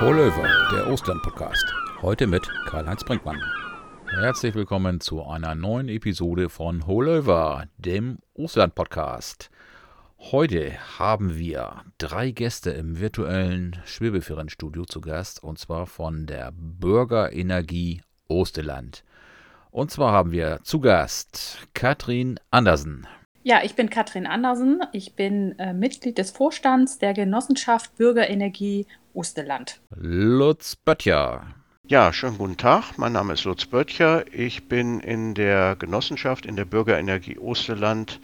Holöver, der Ostern-Podcast. Heute mit Karl-Heinz Brinkmann. Herzlich willkommen zu einer neuen Episode von Holöver, dem Ostern-Podcast. Heute haben wir drei Gäste im virtuellen Schwebefirrenstudio zu Gast und zwar von der Bürgerenergie Osterland. Und zwar haben wir zu Gast Katrin Andersen. Ja, ich bin Katrin Andersen. Ich bin äh, Mitglied des Vorstands der Genossenschaft Bürgerenergie Osterland. Lutz Böttcher. Ja, schönen guten Tag. Mein Name ist Lutz Böttcher. Ich bin in der Genossenschaft, in der Bürgerenergie Osterland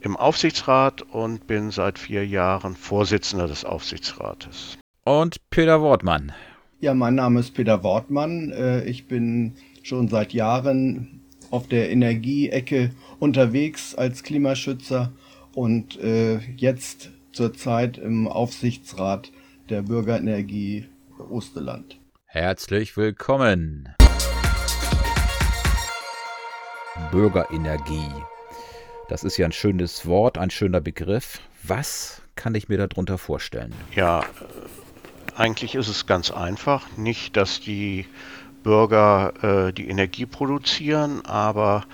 im Aufsichtsrat und bin seit vier Jahren Vorsitzender des Aufsichtsrates. Und Peter Wortmann. Ja, mein Name ist Peter Wortmann. Äh, ich bin schon seit Jahren auf der Energieecke unterwegs als Klimaschützer und äh, jetzt zurzeit im Aufsichtsrat der Bürgerenergie Osterland. Herzlich willkommen. Bürgerenergie. Das ist ja ein schönes Wort, ein schöner Begriff. Was kann ich mir darunter vorstellen? Ja, eigentlich ist es ganz einfach. Nicht, dass die Bürger äh, die Energie produzieren, aber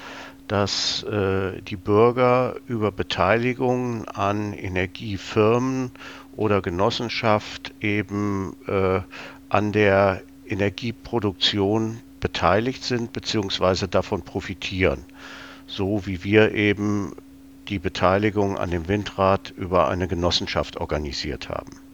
dass äh, die Bürger über Beteiligung an Energiefirmen oder Genossenschaft eben äh, an der Energieproduktion beteiligt sind bzw. davon profitieren. So wie wir eben die Beteiligung an dem Windrad über eine Genossenschaft organisiert haben.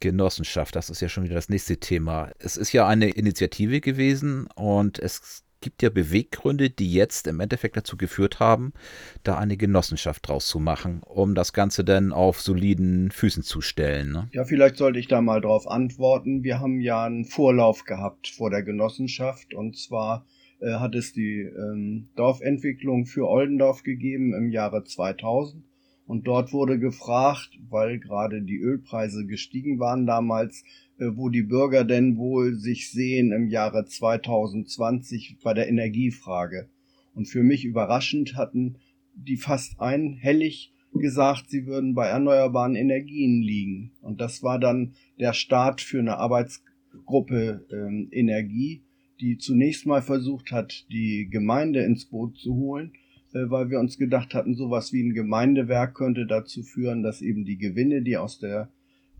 Genossenschaft, das ist ja schon wieder das nächste Thema. Es ist ja eine Initiative gewesen und es gibt ja Beweggründe, die jetzt im Endeffekt dazu geführt haben, da eine Genossenschaft draus zu machen, um das Ganze dann auf soliden Füßen zu stellen. Ne? Ja, vielleicht sollte ich da mal drauf antworten. Wir haben ja einen Vorlauf gehabt vor der Genossenschaft und zwar äh, hat es die ähm, Dorfentwicklung für Oldendorf gegeben im Jahre 2000 und dort wurde gefragt, weil gerade die Ölpreise gestiegen waren damals, äh, wo die Bürger denn wohl sich sehen im Jahre 2020 bei der Energiefrage. Und für mich überraschend hatten die fast einhellig gesagt, sie würden bei erneuerbaren Energien liegen. Und das war dann der Start für eine Arbeitsgruppe ähm, Energie, die zunächst mal versucht hat, die Gemeinde ins Boot zu holen, äh, weil wir uns gedacht hatten, sowas wie ein Gemeindewerk könnte dazu führen, dass eben die Gewinne, die aus der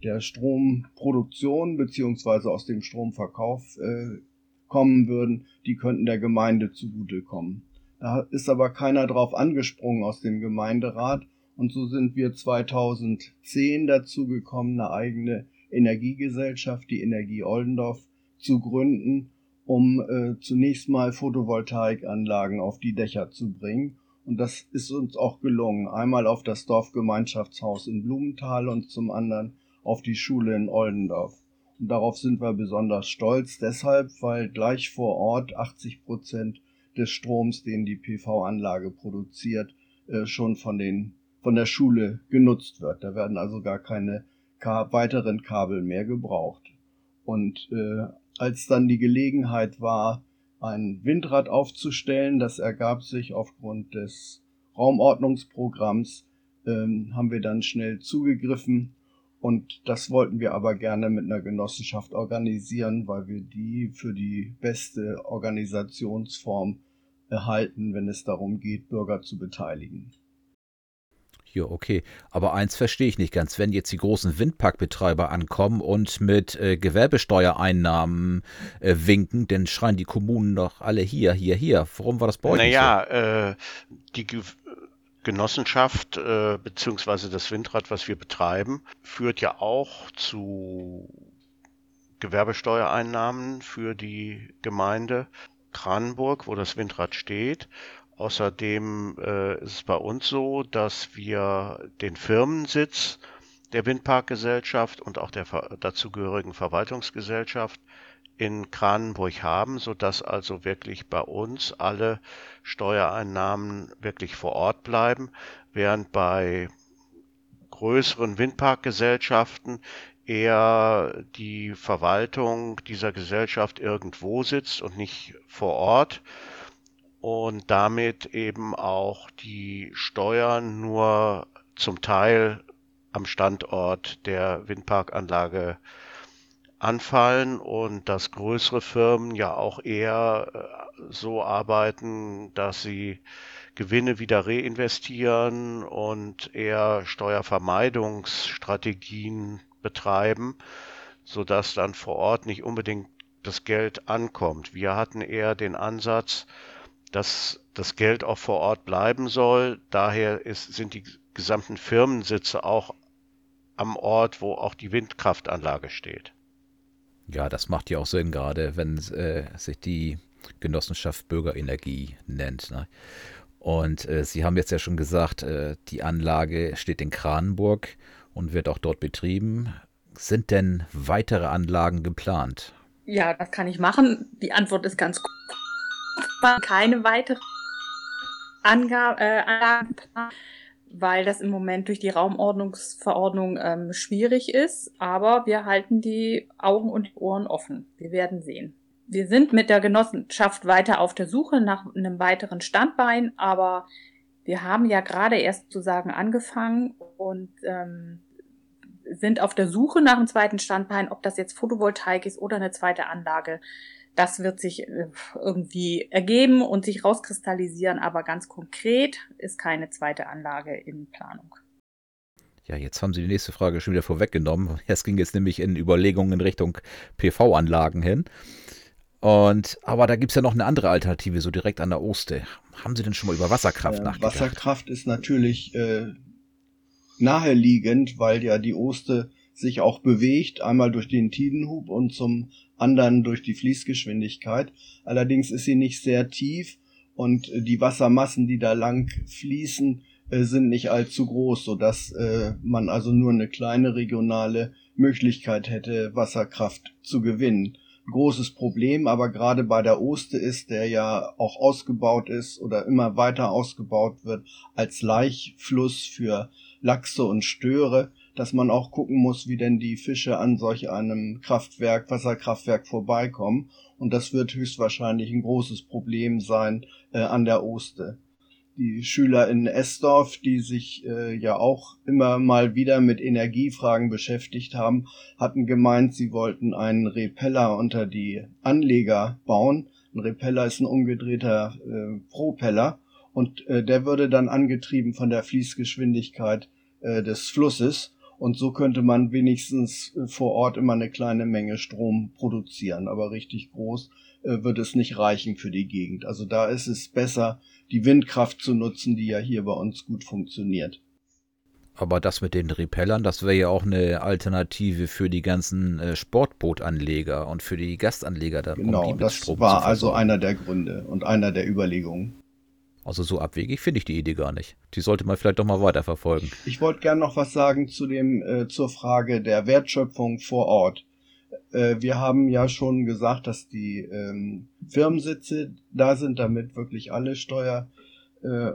der Stromproduktion beziehungsweise aus dem Stromverkauf äh, kommen würden, die könnten der Gemeinde zugutekommen. Da ist aber keiner drauf angesprungen aus dem Gemeinderat und so sind wir 2010 dazu gekommen, eine eigene Energiegesellschaft, die Energie Oldendorf, zu gründen, um äh, zunächst mal Photovoltaikanlagen auf die Dächer zu bringen. Und das ist uns auch gelungen. Einmal auf das Dorfgemeinschaftshaus in Blumenthal und zum anderen auf die Schule in Oldendorf. Und darauf sind wir besonders stolz, deshalb, weil gleich vor Ort 80 Prozent des Stroms, den die PV-Anlage produziert, äh, schon von den von der Schule genutzt wird. Da werden also gar keine weiteren Kabel mehr gebraucht. Und äh, als dann die Gelegenheit war, ein Windrad aufzustellen, das ergab sich aufgrund des Raumordnungsprogramms, ähm, haben wir dann schnell zugegriffen und das wollten wir aber gerne mit einer Genossenschaft organisieren, weil wir die für die beste Organisationsform erhalten, wenn es darum geht, Bürger zu beteiligen. Ja, okay. Aber eins verstehe ich nicht ganz. Wenn jetzt die großen Windparkbetreiber ankommen und mit äh, Gewerbesteuereinnahmen äh, winken, dann schreien die Kommunen doch alle hier, hier, hier. Warum war das bei euch naja, so? Äh, die Genossenschaft äh, beziehungsweise das Windrad, was wir betreiben, führt ja auch zu Gewerbesteuereinnahmen für die Gemeinde Kranenburg, wo das Windrad steht. Außerdem äh, ist es bei uns so, dass wir den Firmensitz der Windparkgesellschaft und auch der dazugehörigen Verwaltungsgesellschaft in Kranenburg haben, sodass also wirklich bei uns alle Steuereinnahmen wirklich vor Ort bleiben, während bei größeren Windparkgesellschaften eher die Verwaltung dieser Gesellschaft irgendwo sitzt und nicht vor Ort und damit eben auch die Steuern nur zum Teil am Standort der Windparkanlage anfallen und dass größere Firmen ja auch eher äh, so arbeiten, dass sie Gewinne wieder reinvestieren und eher Steuervermeidungsstrategien betreiben, sodass dann vor Ort nicht unbedingt das Geld ankommt. Wir hatten eher den Ansatz, dass das Geld auch vor Ort bleiben soll. Daher ist, sind die gesamten Firmensitze auch am Ort, wo auch die Windkraftanlage steht. Ja, das macht ja auch Sinn, gerade wenn äh, sich die Genossenschaft Bürgerenergie nennt. Ne? Und äh, Sie haben jetzt ja schon gesagt, äh, die Anlage steht in Kranenburg und wird auch dort betrieben. Sind denn weitere Anlagen geplant? Ja, das kann ich machen. Die Antwort ist ganz gut. Keine weitere Angabe, äh, Anlagen weil das im Moment durch die Raumordnungsverordnung ähm, schwierig ist. Aber wir halten die Augen und die Ohren offen. Wir werden sehen wir sind mit der Genossenschaft weiter auf der Suche nach einem weiteren Standbein, aber wir haben ja gerade erst zu sagen angefangen und ähm, sind auf der Suche nach einem zweiten Standbein, ob das jetzt Photovoltaik ist oder eine zweite Anlage. Das wird sich äh, irgendwie ergeben und sich rauskristallisieren, aber ganz konkret ist keine zweite Anlage in Planung. Ja, jetzt haben Sie die nächste Frage schon wieder vorweggenommen. Es ging jetzt nämlich in Überlegungen in Richtung PV-Anlagen hin. Und, aber da gibt es ja noch eine andere Alternative, so direkt an der Oste. Haben Sie denn schon mal über Wasserkraft äh, nachgedacht? Wasserkraft ist natürlich äh, naheliegend, weil ja die Oste sich auch bewegt, einmal durch den Tidenhub und zum anderen durch die Fließgeschwindigkeit. Allerdings ist sie nicht sehr tief und äh, die Wassermassen, die da lang fließen, äh, sind nicht allzu groß, sodass äh, man also nur eine kleine regionale Möglichkeit hätte, Wasserkraft zu gewinnen großes Problem, aber gerade bei der Oste ist, der ja auch ausgebaut ist oder immer weiter ausgebaut wird als Laichfluss für Lachse und Störe, dass man auch gucken muss, wie denn die Fische an solch einem Kraftwerk, Wasserkraftwerk vorbeikommen. Und das wird höchstwahrscheinlich ein großes Problem sein äh, an der Oste die Schüler in Esdorf, die sich äh, ja auch immer mal wieder mit Energiefragen beschäftigt haben, hatten gemeint, sie wollten einen Repeller unter die Anleger bauen. Ein Repeller ist ein umgedrehter äh, Propeller und äh, der würde dann angetrieben von der Fließgeschwindigkeit äh, des Flusses und so könnte man wenigstens äh, vor Ort immer eine kleine Menge Strom produzieren, aber richtig groß äh, wird es nicht reichen für die Gegend. Also da ist es besser, die Windkraft zu nutzen, die ja hier bei uns gut funktioniert. Aber das mit den Repellern, das wäre ja auch eine Alternative für die ganzen äh, Sportbootanleger und für die Gastanleger. Da, genau, um das war also einer der Gründe und einer der Überlegungen. Also so abwegig finde ich die Idee gar nicht. Die sollte man vielleicht doch mal weiterverfolgen. Ich wollte gern noch was sagen zu dem, äh, zur Frage der Wertschöpfung vor Ort. Äh, wir haben ja schon gesagt, dass die ähm, Firmensitze da sind, damit wirklich alle Steuer äh,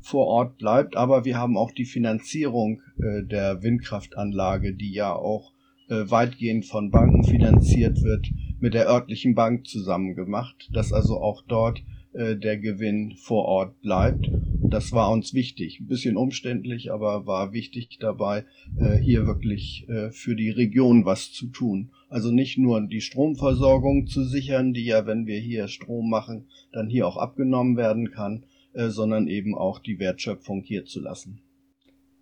vor Ort bleibt. Aber wir haben auch die Finanzierung äh, der Windkraftanlage, die ja auch äh, weitgehend von Banken finanziert wird, mit der örtlichen Bank zusammen gemacht, dass also auch dort äh, der Gewinn vor Ort bleibt. Das war uns wichtig. Ein bisschen umständlich, aber war wichtig dabei, äh, hier wirklich äh, für die Region was zu tun. Also nicht nur die Stromversorgung zu sichern, die ja, wenn wir hier Strom machen, dann hier auch abgenommen werden kann, sondern eben auch die Wertschöpfung hier zu lassen.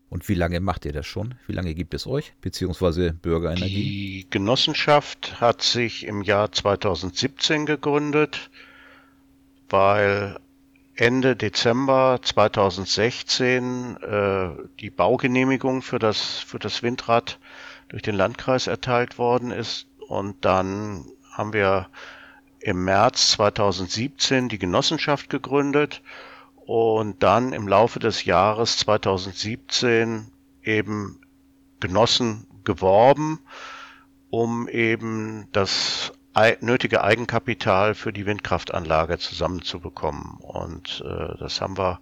Und wie lange macht ihr das schon? Wie lange gibt es euch, beziehungsweise Bürgerenergie? Die Genossenschaft hat sich im Jahr 2017 gegründet weil Ende Dezember 2016 äh, die Baugenehmigung für das, für das Windrad durch den Landkreis erteilt worden ist. Und dann haben wir im März 2017 die Genossenschaft gegründet und dann im Laufe des Jahres 2017 eben Genossen geworben, um eben das nötige Eigenkapital für die Windkraftanlage zusammenzubekommen. Und äh, das haben wir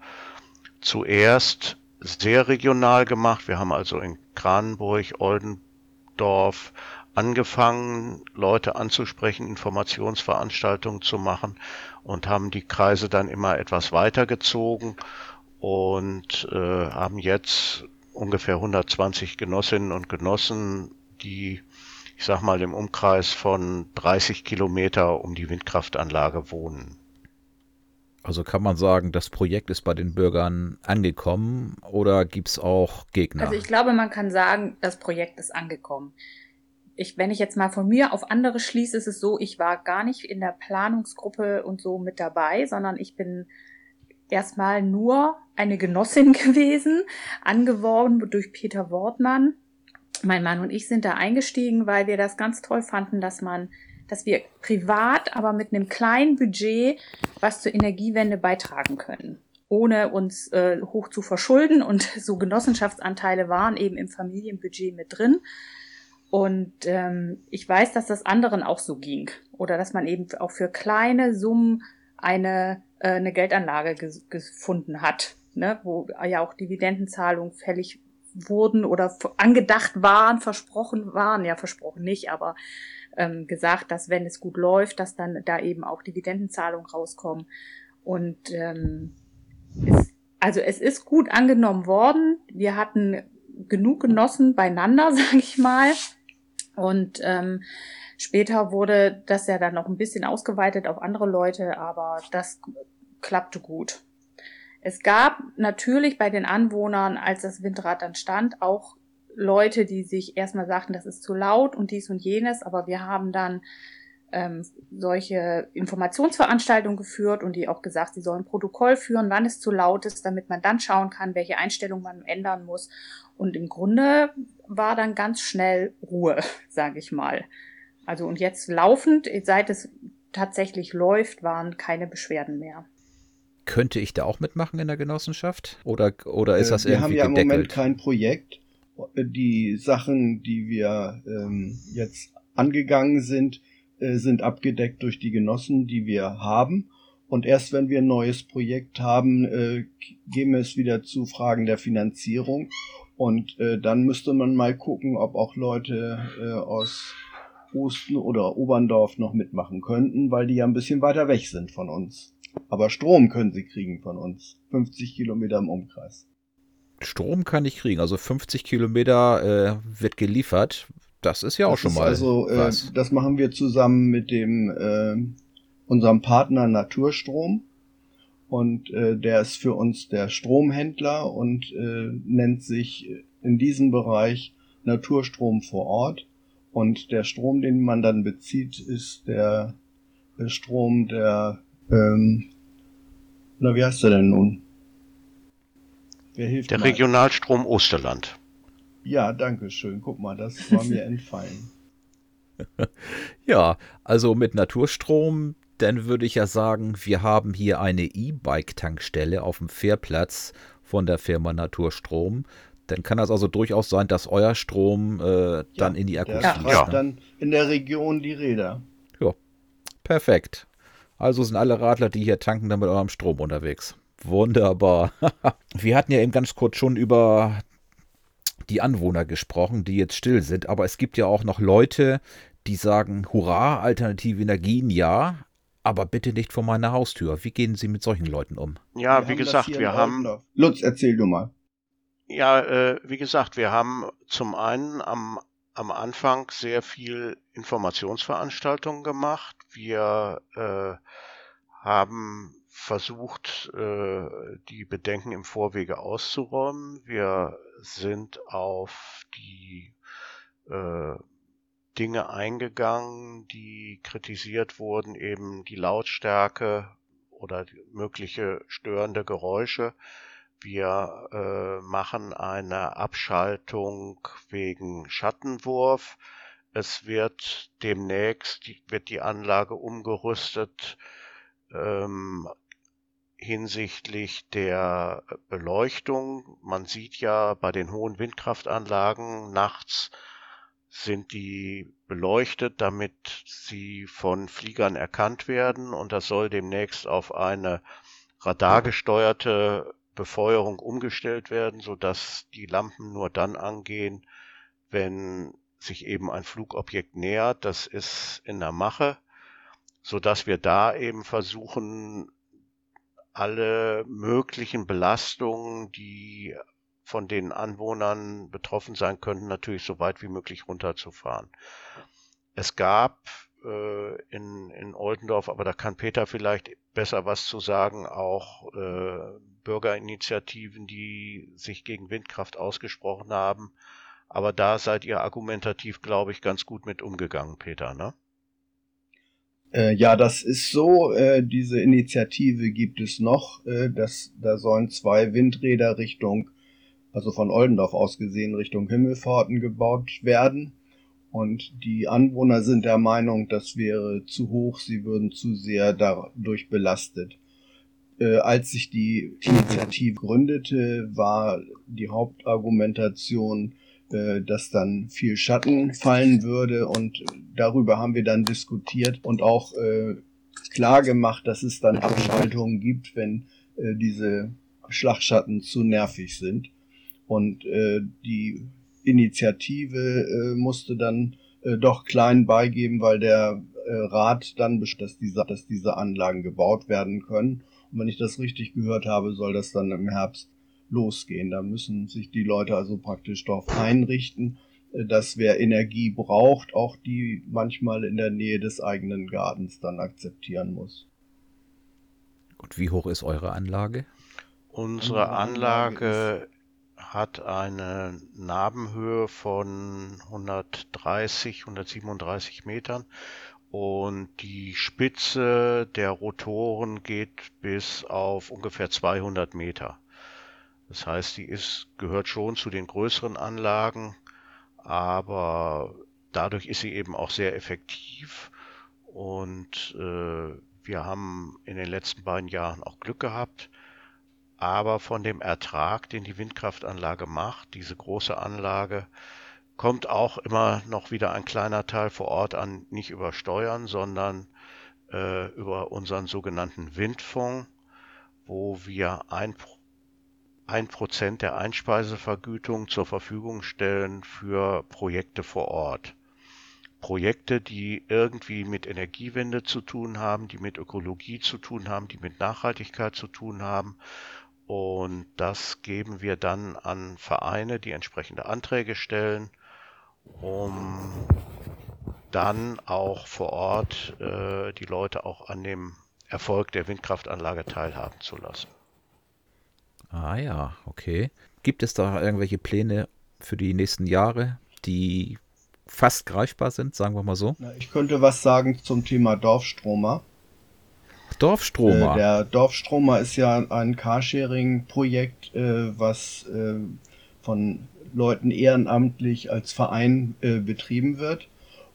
zuerst sehr regional gemacht. Wir haben also in Kranenburg, Oldendorf angefangen, Leute anzusprechen, Informationsveranstaltungen zu machen und haben die Kreise dann immer etwas weitergezogen und äh, haben jetzt ungefähr 120 Genossinnen und Genossen, die ich sag mal, im Umkreis von 30 Kilometer um die Windkraftanlage wohnen. Also kann man sagen, das Projekt ist bei den Bürgern angekommen oder gibt es auch Gegner? Also ich glaube, man kann sagen, das Projekt ist angekommen. Ich, wenn ich jetzt mal von mir auf andere schließe, ist es so, ich war gar nicht in der Planungsgruppe und so mit dabei, sondern ich bin erstmal nur eine Genossin gewesen, angeworben durch Peter Wortmann. Mein Mann und ich sind da eingestiegen, weil wir das ganz toll fanden, dass man dass wir privat, aber mit einem kleinen Budget was zur Energiewende beitragen können, ohne uns äh, hoch zu verschulden. Und so Genossenschaftsanteile waren eben im Familienbudget mit drin. Und ähm, ich weiß, dass das anderen auch so ging. Oder dass man eben auch für kleine Summen eine, äh, eine Geldanlage gefunden hat, ne? wo ja auch Dividendenzahlungen fällig wurden oder angedacht waren, versprochen waren, ja versprochen nicht, aber ähm, gesagt, dass wenn es gut läuft, dass dann da eben auch Dividendenzahlungen rauskommen. Und ähm, es, also es ist gut angenommen worden. Wir hatten genug Genossen beieinander, sage ich mal. Und ähm, später wurde das ja dann noch ein bisschen ausgeweitet auf andere Leute, aber das klappte gut. Es gab natürlich bei den Anwohnern, als das Windrad dann stand, auch Leute, die sich erstmal sagten, das ist zu laut und dies und jenes, aber wir haben dann ähm, solche Informationsveranstaltungen geführt und die auch gesagt, sie sollen Protokoll führen, wann es zu laut ist, damit man dann schauen kann, welche Einstellung man ändern muss. Und im Grunde war dann ganz schnell Ruhe, sage ich mal. Also und jetzt laufend, seit es tatsächlich läuft, waren keine Beschwerden mehr. Könnte ich da auch mitmachen in der Genossenschaft? Oder, oder ist äh, das wir irgendwie Wir haben ja gedeckelt? im Moment kein Projekt die Sachen, die wir ähm, jetzt angegangen sind, äh, sind abgedeckt durch die Genossen, die wir haben. Und erst wenn wir ein neues Projekt haben, äh, gehen wir es wieder zu Fragen der Finanzierung. Und äh, dann müsste man mal gucken, ob auch Leute äh, aus Osten oder Oberndorf noch mitmachen könnten, weil die ja ein bisschen weiter weg sind von uns. Aber Strom können sie kriegen von uns. 50 Kilometer im Umkreis. Strom kann ich kriegen. Also 50 Kilometer äh, wird geliefert. Das ist ja auch das schon mal. Also, äh, was. das machen wir zusammen mit dem äh, unserem Partner Naturstrom. Und äh, der ist für uns der Stromhändler und äh, nennt sich in diesem Bereich Naturstrom vor Ort. Und der Strom, den man dann bezieht, ist der Strom der, ähm, na, wie heißt der denn nun? Wer hilft Der mal? Regionalstrom Osterland. Ja, danke schön. Guck mal, das war mir entfallen. ja, also mit Naturstrom, dann würde ich ja sagen, wir haben hier eine E-Bike-Tankstelle auf dem Fährplatz von der Firma Naturstrom. Dann kann das also durchaus sein, dass euer Strom äh, dann in die Akkus fließt. Ja, dann in der Region die Räder. Ja, perfekt. Also sind alle Radler, die hier tanken, dann mit eurem Strom unterwegs. Wunderbar. Wir hatten ja eben ganz kurz schon über die Anwohner gesprochen, die jetzt still sind, aber es gibt ja auch noch Leute, die sagen, hurra, alternative Energien, ja, aber bitte nicht vor meiner Haustür. Wie gehen Sie mit solchen Leuten um? Ja, wir wie gesagt, wir haben. Lutz, erzähl du mal. Ja, äh, wie gesagt, wir haben zum einen am, am Anfang sehr viel Informationsveranstaltungen gemacht. Wir äh, haben versucht, äh, die Bedenken im Vorwege auszuräumen. Wir sind auf die äh, Dinge eingegangen, die kritisiert wurden, eben die Lautstärke oder mögliche störende Geräusche. Wir äh, machen eine Abschaltung wegen Schattenwurf. Es wird demnächst wird die Anlage umgerüstet ähm, hinsichtlich der Beleuchtung. Man sieht ja bei den hohen Windkraftanlagen nachts sind die beleuchtet, damit sie von Fliegern erkannt werden und das soll demnächst auf eine radargesteuerte Befeuerung umgestellt werden, sodass die Lampen nur dann angehen, wenn sich eben ein Flugobjekt nähert. Das ist in der Mache, sodass wir da eben versuchen, alle möglichen Belastungen, die von den Anwohnern betroffen sein könnten, natürlich so weit wie möglich runterzufahren. Es gab äh, in, in Oldendorf, aber da kann Peter vielleicht besser was zu sagen, auch äh, Bürgerinitiativen, die sich gegen Windkraft ausgesprochen haben. Aber da seid ihr argumentativ, glaube ich, ganz gut mit umgegangen, Peter, ne? Äh, ja, das ist so. Äh, diese Initiative gibt es noch. Äh, das, da sollen zwei Windräder Richtung, also von Oldendorf aus gesehen, Richtung Himmelforten gebaut werden. Und die Anwohner sind der Meinung, das wäre zu hoch, sie würden zu sehr dadurch belastet. Äh, als sich die Initiative gründete, war die Hauptargumentation, äh, dass dann viel Schatten fallen würde und darüber haben wir dann diskutiert und auch äh, klar gemacht, dass es dann Abschaltungen gibt, wenn äh, diese Schlagschatten zu nervig sind. Und äh, die Initiative äh, musste dann äh, doch klein beigeben, weil der äh, Rat dann dass diese, dass diese Anlagen gebaut werden können. Wenn ich das richtig gehört habe, soll das dann im Herbst losgehen. Da müssen sich die Leute also praktisch darauf einrichten, äh, dass wer Energie braucht, auch die manchmal in der Nähe des eigenen Gartens dann akzeptieren muss. Und wie hoch ist eure Anlage? Unsere Anlage hat eine Nabenhöhe von 130, 137 Metern und die Spitze der Rotoren geht bis auf ungefähr 200 Meter. Das heißt, die ist, gehört schon zu den größeren Anlagen, aber dadurch ist sie eben auch sehr effektiv und äh, wir haben in den letzten beiden Jahren auch Glück gehabt aber von dem Ertrag, den die Windkraftanlage macht, diese große Anlage, kommt auch immer noch wieder ein kleiner Teil vor Ort an, nicht über Steuern, sondern äh, über unseren sogenannten Windfonds, wo wir ein, ein Prozent der Einspeisevergütung zur Verfügung stellen für Projekte vor Ort. Projekte, die irgendwie mit Energiewende zu tun haben, die mit Ökologie zu tun haben, die mit Nachhaltigkeit zu tun haben und das geben wir dann an Vereine, die entsprechende Anträge stellen, um dann auch vor Ort äh, die Leute auch an dem Erfolg der Windkraftanlage teilhaben zu lassen. Ah ja, okay. Gibt es da irgendwelche Pläne für die nächsten Jahre, die fast greifbar sind, sagen wir mal so? Ich könnte was sagen zum Thema Dorfstromer. Dorfstromer. Äh, der Dorfstromer ist ja ein Carsharing-Projekt, äh, was äh, von Leuten ehrenamtlich als Verein äh, betrieben wird.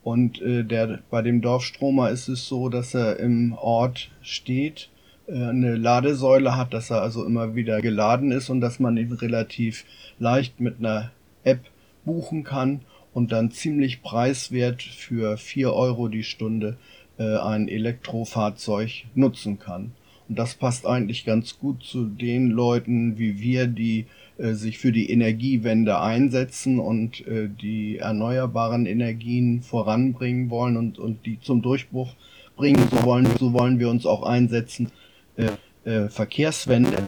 Und äh, der, bei dem Dorfstromer ist es so, dass er im Ort steht, äh, eine Ladesäule hat, dass er also immer wieder geladen ist und dass man ihn relativ leicht mit einer App buchen kann und dann ziemlich preiswert für vier Euro die Stunde äh, ein Elektrofahrzeug nutzen kann. Und das passt eigentlich ganz gut zu den Leuten wie wir, die sich für die Energiewende einsetzen und äh, die erneuerbaren Energien voranbringen wollen und, und die zum Durchbruch bringen. So wollen, so wollen wir uns auch einsetzen. Äh, äh, Verkehrswende.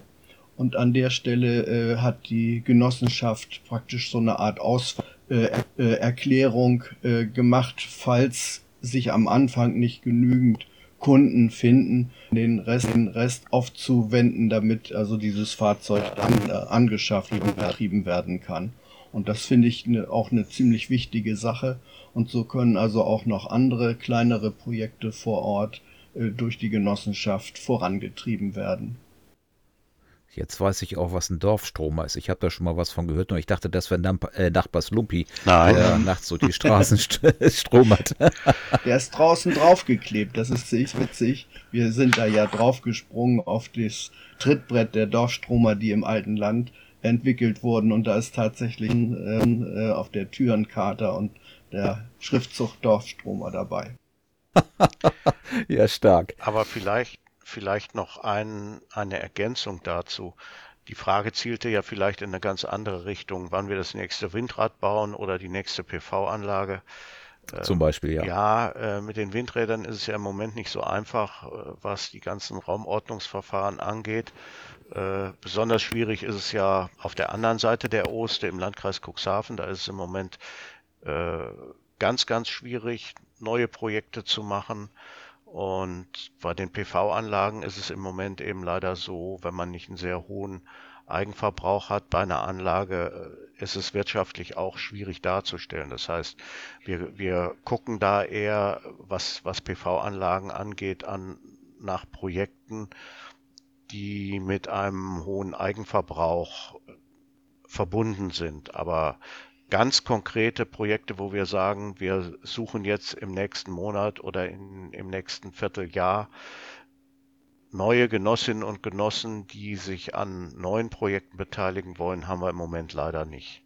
Und an der Stelle äh, hat die Genossenschaft praktisch so eine Art Auserklärung äh, äh, gemacht, falls sich am Anfang nicht genügend Kunden finden, den Rest, den Rest aufzuwenden, damit also dieses Fahrzeug dann äh, angeschafft und betrieben werden kann. Und das finde ich ne, auch eine ziemlich wichtige Sache. Und so können also auch noch andere kleinere Projekte vor Ort äh, durch die Genossenschaft vorangetrieben werden. Jetzt weiß ich auch, was ein Dorfstromer ist. Ich habe da schon mal was von gehört und ich dachte, das wäre äh, Nachbars Lumpi, Nein. der nachts so die Straßen stromert. Der ist draußen draufgeklebt, das ist ziemlich witzig. Wir sind da ja draufgesprungen auf das Trittbrett der Dorfstromer, die im alten Land entwickelt wurden und da ist tatsächlich ähm, äh, auf der Tür ein Kater und der Schriftzug Dorfstromer dabei. ja, stark. Aber vielleicht vielleicht noch ein, eine Ergänzung dazu. Die Frage zielte ja vielleicht in eine ganz andere Richtung, wann wir das nächste Windrad bauen oder die nächste PV-Anlage. Zum Beispiel, ja. Ja, äh, mit den Windrädern ist es ja im Moment nicht so einfach, äh, was die ganzen Raumordnungsverfahren angeht. Äh, besonders schwierig ist es ja auf der anderen Seite der Oste im Landkreis Cuxhaven. Da ist es im Moment ganz, ganz schwierig, neue Projekte zu machen. Und bei den PV-Anlagen ist es im Moment eben leider so, wenn man nicht einen sehr hohen Eigenverbrauch hat bei einer Anlage, äh, ist es wirtschaftlich auch schwierig darzustellen. Das heißt, wir, wir gucken da eher, was, was PV-Anlagen angeht, an, nach Projekten, die mit einem hohen Eigenverbrauch verbunden sind. Aber ganz konkrete Projekte, wo wir sagen, wir suchen jetzt im nächsten Monat oder in, im nächsten Vierteljahr neue Genossinnen und Genossen, die sich an neuen Projekten beteiligen wollen, haben wir im Moment leider nicht.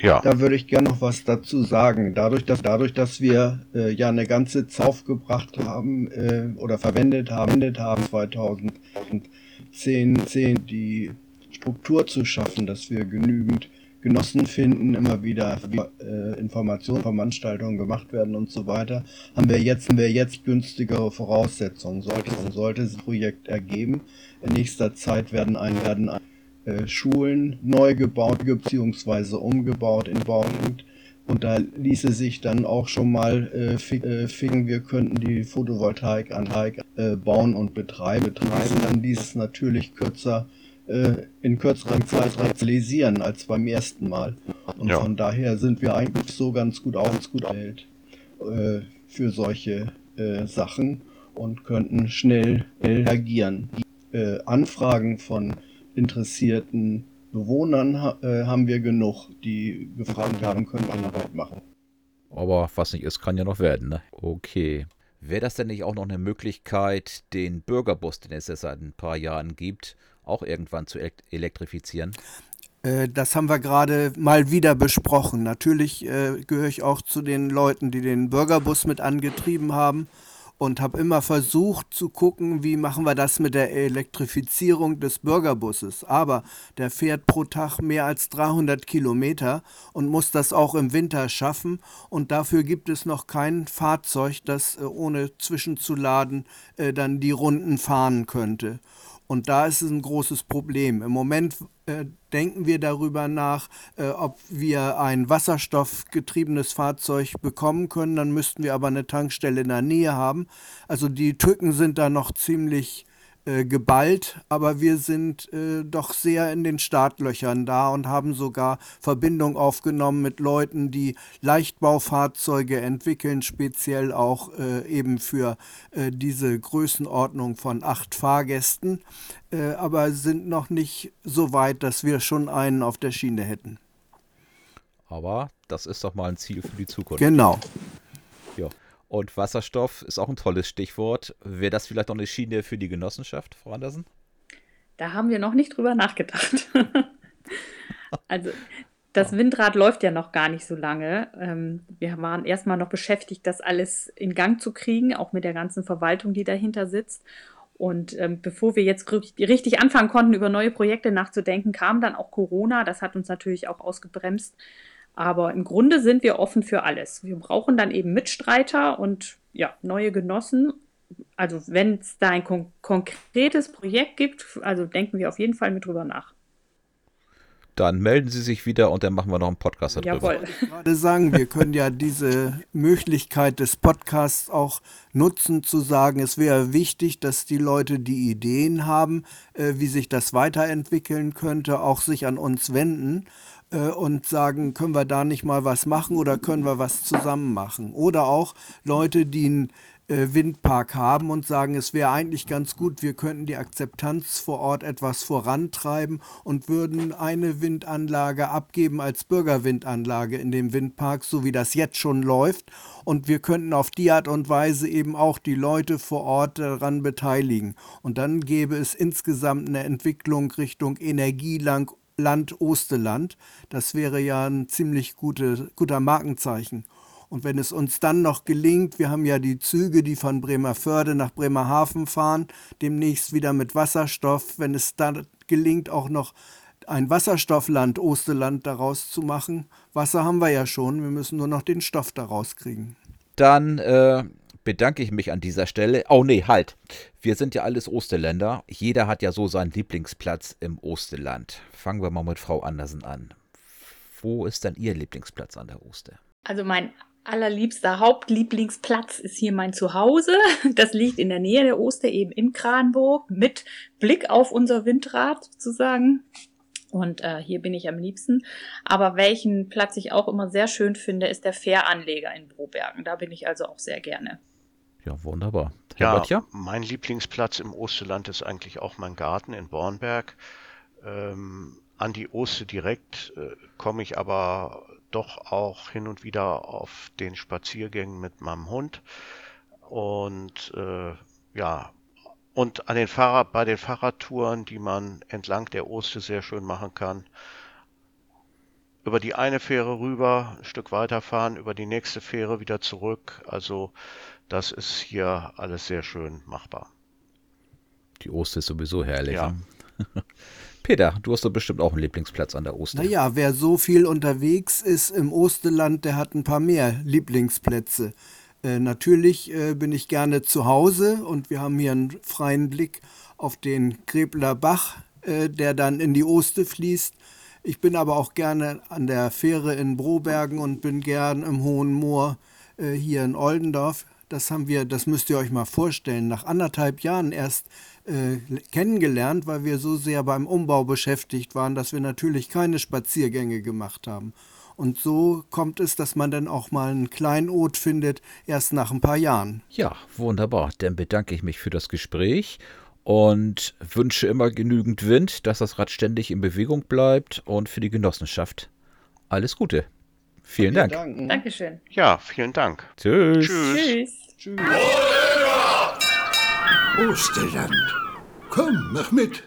Ja. Da würde ich gerne noch was dazu sagen. Dadurch, dass, dadurch, dass wir äh, ja eine ganze Zeit aufgebracht haben äh, oder verwendet haben, verwendet haben 2010 10, die Struktur zu schaffen, dass wir genügend Genossen finden, immer wieder äh, Informationen, Veranstaltungen gemacht werden und so weiter, haben wir jetzt, haben wir jetzt günstigere Voraussetzungen. Sollte, sollte das Projekt ergeben, in nächster Zeit werden ein, werden ein äh, Schulen neu gebaut bzw. umgebaut in Bauland. Und da ließe sich dann auch schon mal äh, äh ficken, wir könnten die Photovoltaikanlage äh, bauen und betreiben. betreiben. Dann dieses natürlich kürzer äh, in kürzerer Zeit realisieren als beim ersten Mal. Und ja. von daher sind wir eigentlich so ganz gut ausgestellt äh, für solche äh, Sachen und könnten schnell reagieren. Äh, Anfragen von interessierten Bewohnern äh, haben wir genug, die gefragt haben, können wir Arbeit machen. Aber was nicht ist, kann ja noch werden, ne? Okay. Wäre das denn nicht auch noch eine Möglichkeit, den Bürgerbus, den es ja seit ein paar Jahren gibt, auch irgendwann zu elektrifizieren? Äh, das haben wir gerade mal wieder besprochen. Natürlich äh, gehöre ich auch zu den Leuten, die den Bürgerbus mit angetrieben haben und habe immer versucht zu gucken, wie machen wir das mit der Elektrifizierung des Bürgerbusses. Aber der fährt pro Tag mehr als 300 Kilometer und muss das auch im Winter schaffen. Und dafür gibt es noch kein Fahrzeug, das äh, ohne zwischenzuladen äh, dann die Runden fahren könnte. Und da ist es ein großes Problem. Im Moment äh, denken wir darüber nach, äh, ob wir ein wasserstoffgetriebenes Fahrzeug bekommen können. Dann müssten wir aber eine Tankstelle in der Nähe haben. Also die Tücken sind da noch ziemlich äh, geballt, aber wir sind äh, doch sehr in den Startlöchern da und haben sogar Verbindung aufgenommen mit Leuten, die Leichtbaufahrzeuge entwickeln, speziell auch äh, eben für äh, diese Größenordnung von acht Fahrgästen, äh, aber sind noch nicht so weit, dass wir schon einen auf der Schiene hätten. Aber das ist doch mal ein Ziel für die Zukunft. Genau. Ja. Und Wasserstoff ist auch ein tolles Stichwort. Wäre das vielleicht noch eine Schiene für die Genossenschaft, Frau Andersen? Da haben wir noch nicht drüber nachgedacht. also das Windrad läuft ja noch gar nicht so lange. Ähm, wir waren erstmal noch beschäftigt, das alles in Gang zu kriegen, auch mit der ganzen Verwaltung, die dahinter sitzt. Und ähm, bevor wir jetzt richtig anfangen konnten, über neue Projekte nachzudenken, kam dann auch Corona. Das hat uns natürlich auch ausgebremst. Aber im Grunde sind wir offen für alles. Wir brauchen dann eben Mitstreiter und ja, neue Genossen. Also wenn es da ein kon konkretes Projekt gibt, also denken wir auf jeden Fall mit drüber nach. Dann melden Sie sich wieder und dann machen wir noch einen Podcast darüber. Jawohl. Ich gerade sagen, wir können ja diese Möglichkeit des Podcasts auch nutzen, zu sagen, es wäre wichtig, dass die Leute, die Ideen haben, äh, wie sich das weiterentwickeln könnte, auch sich an uns wenden und sagen, können wir da nicht mal was machen oder können wir was zusammen machen? Oder auch Leute, die einen äh, Windpark haben und sagen, es wäre eigentlich ganz gut, wir könnten die Akzeptanz vor Ort etwas vorantreiben und würden eine Windanlage abgeben als Bürgerwindanlage in dem Windpark, so wie das jetzt schon läuft. Und wir könnten auf die Art und Weise eben auch die Leute vor Ort daran beteiligen. Und dann gäbe es insgesamt eine Entwicklung Richtung Energielang Land Osteland. Das wäre ja ein ziemlich gute, guter Markenzeichen. Und wenn es uns dann noch gelingt, wir haben ja die Züge, die von Bremerförde nach Bremerhaven fahren, demnächst wieder mit Wasserstoff, wenn es dann gelingt, auch noch ein Wasserstoffland Osteland daraus zu machen. Wasser haben wir ja schon, wir müssen nur noch den Stoff daraus kriegen. Dann äh, bedanke ich mich an dieser Stelle. Oh nee, halt. Wir sind ja alles Osterländer. Jeder hat ja so seinen Lieblingsplatz im Osterland. Fangen wir mal mit Frau Andersen an. Wo ist denn Ihr Lieblingsplatz an der Oster? Also mein allerliebster Hauptlieblingsplatz ist hier mein Zuhause. Das liegt in der Nähe der Oster, eben in Kranburg, mit Blick auf unser Windrad sozusagen. Und äh, hier bin ich am liebsten. Aber welchen Platz ich auch immer sehr schön finde, ist der Fähranleger in Brobergen. Da bin ich also auch sehr gerne. Ja, wunderbar. Herr Ja, Böttcher? mein Lieblingsplatz im Osterland ist eigentlich auch mein Garten in Bornberg. Ähm, an die Oste direkt äh, komme ich aber doch auch hin und wieder auf den Spaziergängen mit meinem Hund. Und äh, ja, und an den Fahrrad, bei den Fahrradtouren, die man entlang der Oste sehr schön machen kann, über die eine Fähre rüber, ein Stück weiterfahren, über die nächste Fähre wieder zurück. Also das ist hier alles sehr schön machbar. Die Oster ist sowieso herrlich. Ja. Peter, du hast doch bestimmt auch einen Lieblingsplatz an der Oster. Naja, wer so viel unterwegs ist im Osterland, der hat ein paar mehr Lieblingsplätze. Äh, natürlich äh, bin ich gerne zu Hause und wir haben hier einen freien Blick auf den Grebler Bach, äh, der dann in die Oste fließt. Ich bin aber auch gerne an der Fähre in Brobergen und bin gern im Hohen Moor äh, hier in Oldendorf. Das haben wir, das müsst ihr euch mal vorstellen, nach anderthalb Jahren erst äh, kennengelernt, weil wir so sehr beim Umbau beschäftigt waren, dass wir natürlich keine Spaziergänge gemacht haben. Und so kommt es, dass man dann auch mal einen Kleinod findet, erst nach ein paar Jahren. Ja, wunderbar. Dann bedanke ich mich für das Gespräch und wünsche immer genügend Wind, dass das Rad ständig in Bewegung bleibt und für die Genossenschaft alles Gute. Vielen Dank. danken. Dankeschön. Ja, vielen Dank. Tschüss. Tschüss. Tschüss. Osterland. Komm, mach mit.